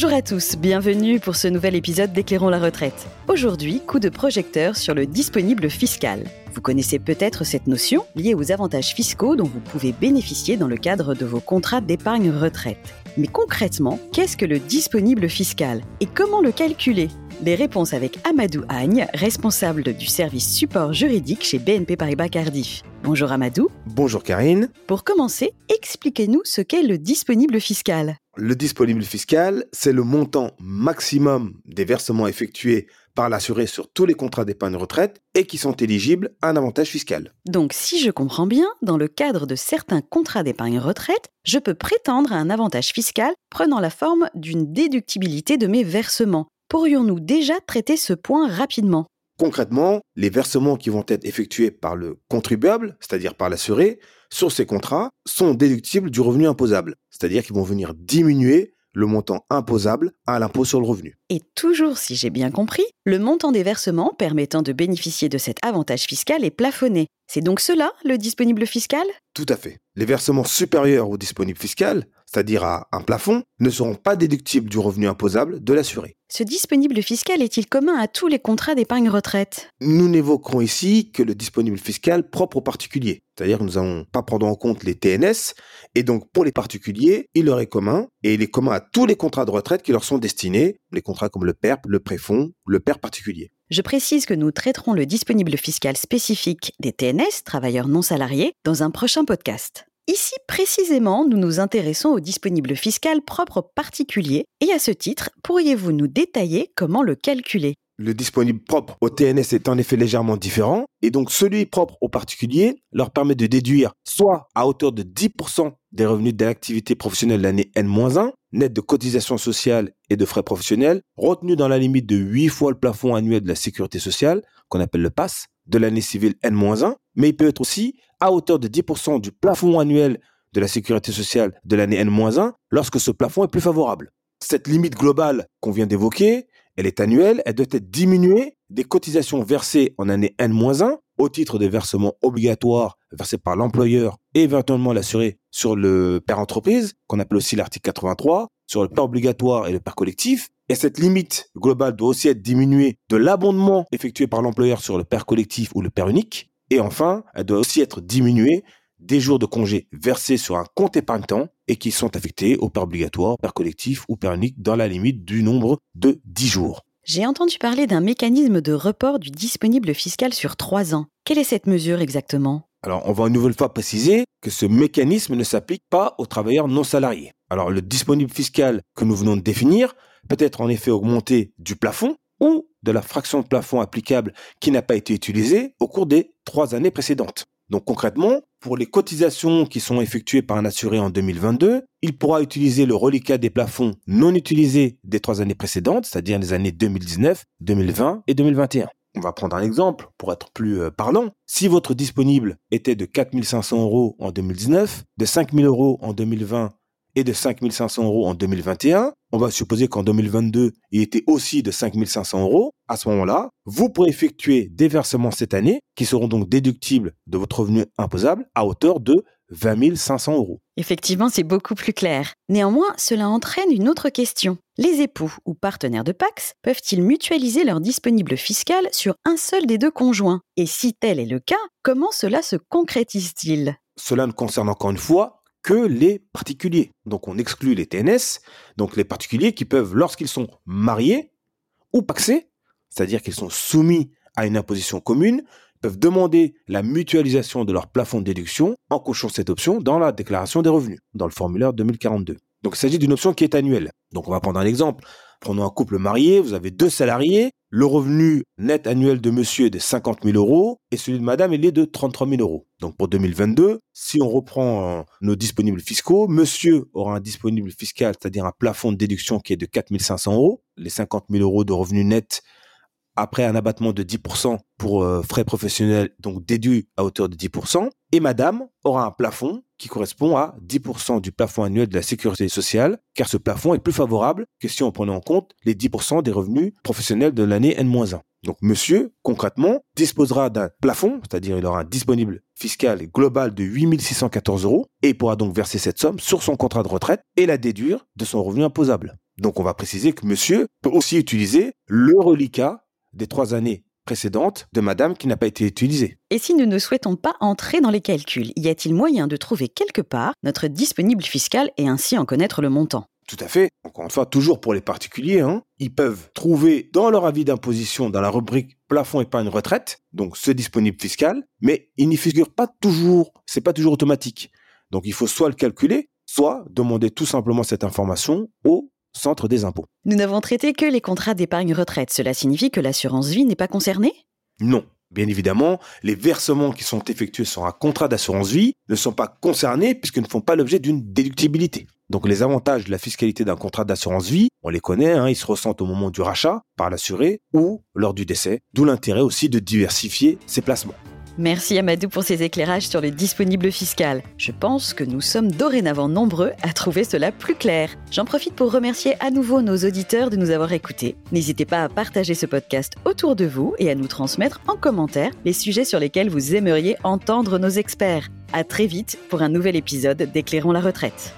Bonjour à tous, bienvenue pour ce nouvel épisode d'Éclairons la retraite. Aujourd'hui, coup de projecteur sur le disponible fiscal. Vous connaissez peut-être cette notion liée aux avantages fiscaux dont vous pouvez bénéficier dans le cadre de vos contrats d'épargne retraite. Mais concrètement, qu'est-ce que le disponible fiscal et comment le calculer? Les réponses avec Amadou Agne, responsable du service support juridique chez BNP Paribas Cardiff. Bonjour Amadou. Bonjour Karine. Pour commencer, expliquez-nous ce qu'est le disponible fiscal. Le disponible fiscal, c'est le montant maximum des versements effectués par l'assuré sur tous les contrats d'épargne retraite et qui sont éligibles à un avantage fiscal. Donc si je comprends bien, dans le cadre de certains contrats d'épargne retraite, je peux prétendre à un avantage fiscal prenant la forme d'une déductibilité de mes versements. Pourrions-nous déjà traiter ce point rapidement? Concrètement, les versements qui vont être effectués par le contribuable, c'est-à-dire par l'assuré, sur ces contrats, sont déductibles du revenu imposable, c'est-à-dire qu'ils vont venir diminuer le montant imposable à l'impôt sur le revenu. Et toujours, si j'ai bien compris, le montant des versements permettant de bénéficier de cet avantage fiscal est plafonné. C'est donc cela, le disponible fiscal? Tout à fait. Les versements supérieurs au disponible fiscal, c'est-à-dire à un plafond, ne seront pas déductibles du revenu imposable de l'assuré. Ce disponible fiscal est-il commun à tous les contrats d'épargne retraite? Nous n'évoquerons ici que le disponible fiscal propre aux particuliers. C'est-à-dire que nous n'allons pas prendre en compte les TNS. Et donc, pour les particuliers, il leur est commun. Et il est commun à tous les contrats de retraite qui leur sont destinés. Les contrats comme le PERP, le préfonds, le PERP particulier. Je précise que nous traiterons le disponible fiscal spécifique des TNS, travailleurs non salariés, dans un prochain podcast. Ici, précisément, nous nous intéressons au disponible fiscal propre aux particuliers et à ce titre, pourriez-vous nous détailler comment le calculer? Le disponible propre au TNS est en effet légèrement différent, et donc celui propre aux particuliers leur permet de déduire soit à hauteur de 10% des revenus de l'activité professionnelle l'année N-1, net de cotisations sociales et de frais professionnels, retenus dans la limite de 8 fois le plafond annuel de la sécurité sociale, qu'on appelle le PASS, de l'année civile N-1, mais il peut être aussi à hauteur de 10% du plafond annuel de la sécurité sociale de l'année N-1 lorsque ce plafond est plus favorable. Cette limite globale qu'on vient d'évoquer, elle est annuelle, elle doit être diminuée des cotisations versées en année N-1 au titre des versements obligatoires versés par l'employeur et éventuellement l'assuré sur le père entreprise, qu'on appelle aussi l'article 83, sur le père obligatoire et le père collectif. Et cette limite globale doit aussi être diminuée de l'abondement effectué par l'employeur sur le père collectif ou le père unique. Et enfin, elle doit aussi être diminuée des jours de congé versés sur un compte épargne-temps et qui sont affectés au père obligatoire, père collectif ou père unique dans la limite du nombre de 10 jours. J'ai entendu parler d'un mécanisme de report du disponible fiscal sur 3 ans. Quelle est cette mesure exactement? Alors, on va une nouvelle fois préciser que ce mécanisme ne s'applique pas aux travailleurs non salariés. Alors, le disponible fiscal que nous venons de définir peut être en effet augmenté du plafond ou de la fraction de plafond applicable qui n'a pas été utilisée au cours des trois années précédentes. Donc concrètement, pour les cotisations qui sont effectuées par un assuré en 2022, il pourra utiliser le reliquat des plafonds non utilisés des trois années précédentes, c'est-à-dire les années 2019, 2020 et 2021. On va prendre un exemple pour être plus euh, parlant. Si votre disponible était de 4500 euros en 2019, de 5000 euros en 2020 et de 5500 euros en 2021, on va supposer qu'en 2022, il était aussi de 5500 euros. À ce moment-là, vous pourrez effectuer des versements cette année qui seront donc déductibles de votre revenu imposable à hauteur de 20 500 euros. Effectivement, c'est beaucoup plus clair. Néanmoins, cela entraîne une autre question. Les époux ou partenaires de Pax peuvent-ils mutualiser leur disponible fiscal sur un seul des deux conjoints? Et si tel est le cas, comment cela se concrétise-t-il? Cela ne concerne encore une fois que les particuliers. Donc on exclut les TNS, donc les particuliers qui peuvent, lorsqu'ils sont mariés ou paxés, c'est-à-dire qu'ils sont soumis à une imposition commune, peuvent demander la mutualisation de leur plafond de déduction en cochant cette option dans la déclaration des revenus, dans le formulaire 2042. Donc il s'agit d'une option qui est annuelle. Donc on va prendre un exemple. Prenons un couple marié, vous avez deux salariés, le revenu net annuel de monsieur est de 50 000 euros et celui de madame il est de 33 000 euros. Donc pour 2022, si on reprend euh, nos disponibles fiscaux, monsieur aura un disponible fiscal, c'est-à-dire un plafond de déduction qui est de 4 500 euros, les 50 000 euros de revenus net après un abattement de 10% pour euh, frais professionnels, donc déduit à hauteur de 10%. Et madame aura un plafond qui correspond à 10% du plafond annuel de la sécurité sociale, car ce plafond est plus favorable que si on prenait en compte les 10% des revenus professionnels de l'année N-1. Donc monsieur, concrètement, disposera d'un plafond, c'est-à-dire il aura un disponible fiscal global de 8614 euros, et pourra donc verser cette somme sur son contrat de retraite et la déduire de son revenu imposable. Donc on va préciser que monsieur peut aussi utiliser le reliquat des trois années précédentes de madame qui n'a pas été utilisée. Et si nous ne souhaitons pas entrer dans les calculs, y a-t-il moyen de trouver quelque part notre disponible fiscal et ainsi en connaître le montant? Tout à fait. Encore une fois, toujours pour les particuliers, hein, ils peuvent trouver dans leur avis d'imposition, dans la rubrique plafond épargne retraite, donc ce disponible fiscal, mais il n'y figure pas toujours, c'est pas toujours automatique. Donc il faut soit le calculer, soit demander tout simplement cette information au centre des impôts. Nous n'avons traité que les contrats d'épargne retraite. Cela signifie que l'assurance vie n'est pas concernée? Non. Bien évidemment, les versements qui sont effectués sur un contrat d'assurance vie ne sont pas concernés puisqu'ils ne font pas l'objet d'une déductibilité. Donc les avantages de la fiscalité d'un contrat d'assurance vie, on les connaît, hein, ils se ressentent au moment du rachat par l'assuré ou lors du décès, d'où l'intérêt aussi de diversifier ses placements. Merci Amadou pour ces éclairages sur le disponible fiscal. Je pense que nous sommes dorénavant nombreux à trouver cela plus clair. J'en profite pour remercier à nouveau nos auditeurs de nous avoir écoutés. N'hésitez pas à partager ce podcast autour de vous et à nous transmettre en commentaire les sujets sur lesquels vous aimeriez entendre nos experts. À très vite pour un nouvel épisode d'Éclairons la retraite.